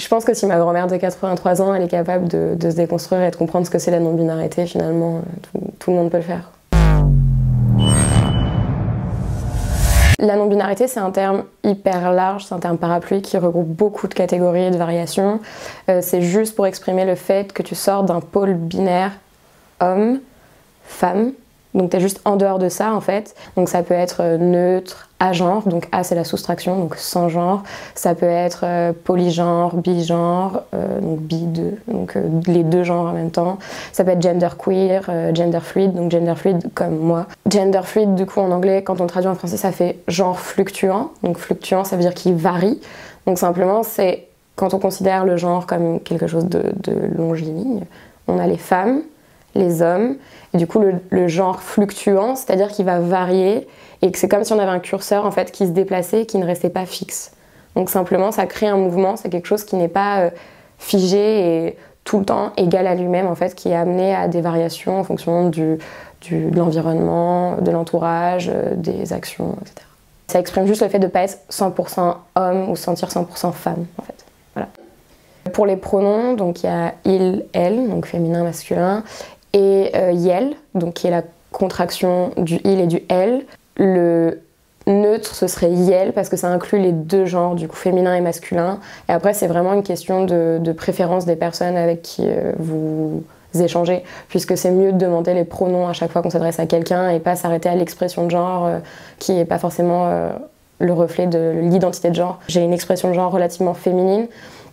Je pense que si ma grand-mère de 83 ans, elle est capable de, se déconstruire et de comprendre ce que c'est la non-binarité, finalement, tout, le monde peut le faire. La non-binarité, c'est un terme hyper large, c'est un terme parapluie qui regroupe beaucoup de catégories et de variations. Euh, c'est juste pour exprimer le fait que tu sors d'un pôle binaire homme, femme, donc tu es juste en dehors de ça en fait. Donc ça peut être euh, neutre, agenre, donc A c'est la soustraction, donc sans genre. Ça peut être euh, polygenre, bigenre, euh, donc bi deux, donc les deux genres en même temps. Ça peut être gender queer, gender fluid, donc gender fluid comme moi. Gender fluid du coup en anglais, quand on traduit en français ça fait genre fluctuant. Donc fluctuant ça veut dire qu'il varie. Donc simplement c'est quand on considère le genre comme quelque chose de, de longiligne, on a les femmes, les hommes. Et du coup, le, genre fluctuant, c'est-à-dire qu'il va varier et que c'est comme si on avait un curseur en fait qui se déplaçait, qui ne restait pas fixe. Donc simplement, ça crée un mouvement, c'est quelque chose qui n'est pas euh, figé et tout le temps égal à lui-même en fait, qui est amené à des variations en fonction du, de l'environnement, de l'entourage, euh, des actions, etc. Ça exprime juste le fait de ne pas être 100% homme ou sentir 100% femme en fait. Voilà. Pour les pronoms, donc il y a il, elle, donc féminin, masculin, et euh, yel, donc qui est la contraction du il et du elle. Le neutre, ce serait yel parce que ça inclut les deux genres, du coup féminin et masculin. Et après, c'est vraiment une question de, préférence des personnes avec qui euh, vous échangez, puisque c'est mieux de demander les pronoms à chaque fois qu'on s'adresse à quelqu'un et pas s'arrêter à l'expression de genre euh, qui n'est pas forcément le reflet de l'identité de genre. J'ai une expression de genre relativement féminine.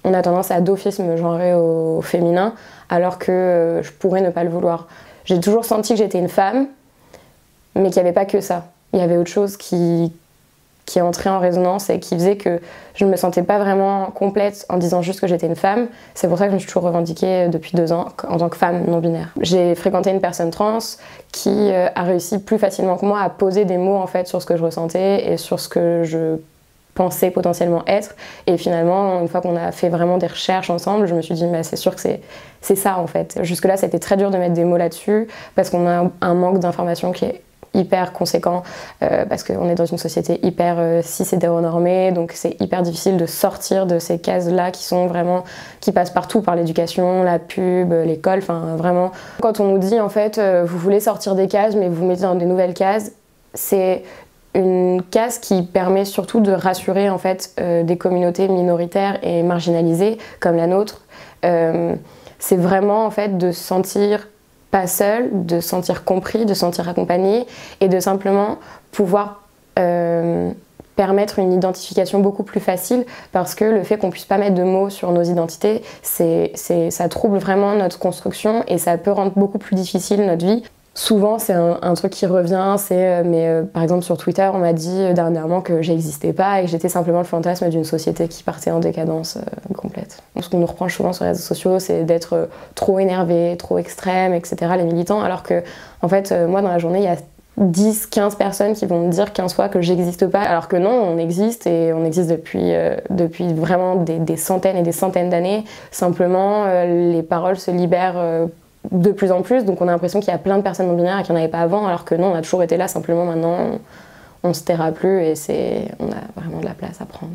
On a tendance à d'office me genrer au féminin, alors que euh, je pourrais ne pas le vouloir. J'ai toujours senti que j'étais une femme, mais qu'il n'y avait pas que ça. Il y avait autre chose qui, qui entrait en résonance et qui faisait que je ne me sentais pas vraiment complète en disant juste que j'étais une femme. C'est pour ça que je me suis toujours revendiquée depuis deux ans en tant que femme non binaire. J'ai fréquenté une personne trans qui euh, a réussi plus facilement que moi à poser des mots en fait sur ce que je ressentais et sur ce que je pensais potentiellement être. Et finalement, une fois qu'on a fait vraiment des recherches ensemble, je me suis dit, mais c'est sûr que c'est ça en fait. Jusque-là, c'était très dur de mettre des mots là-dessus parce qu'on a un manque d'informations qui est hyper conséquent euh, parce qu'on est dans une société hyper euh, cis hétéronormée donc c'est hyper difficile de sortir de ces cases là qui sont vraiment qui passent partout par l'éducation la pub l'école enfin vraiment quand on nous dit en fait euh, vous voulez sortir des cases mais vous mettez dans des nouvelles cases c'est une case qui permet surtout de rassurer en fait euh, des communautés minoritaires et marginalisées comme la nôtre. Euh, c'est vraiment en fait de se sentir pas seul, de se sentir compris, de se sentir accompagné et de simplement pouvoir euh, permettre une identification beaucoup plus facile parce que le fait qu'on puisse pas mettre de mots sur nos identités, c'est, ça trouble vraiment notre construction et ça peut rendre beaucoup plus difficile notre vie. Souvent, c'est un, truc qui revient, c'est, euh, mais euh, par exemple sur Twitter, on m'a dit euh, dernièrement que j'existais pas et que j'étais simplement le fantasme d'une société qui partait en décadence complète. Ce qu'on nous reproche souvent sur les réseaux sociaux, c'est d'être trop énervé, trop extrême, etc., les militants, alors que, en fait, moi, dans la journée, il y a 10, 15 personnes qui vont me dire 15 fois que j'existe pas, alors que non, on existe et on existe depuis, depuis vraiment des, des, centaines et des centaines d'années. Simplement, les paroles se libèrent de plus en plus, donc on a l'impression qu'il y a plein de personnes non binaires et qu'il n'y en avait pas avant, alors que non, on a toujours été là, simplement maintenant on, on se taira plus et c'est, on a vraiment de la place à prendre.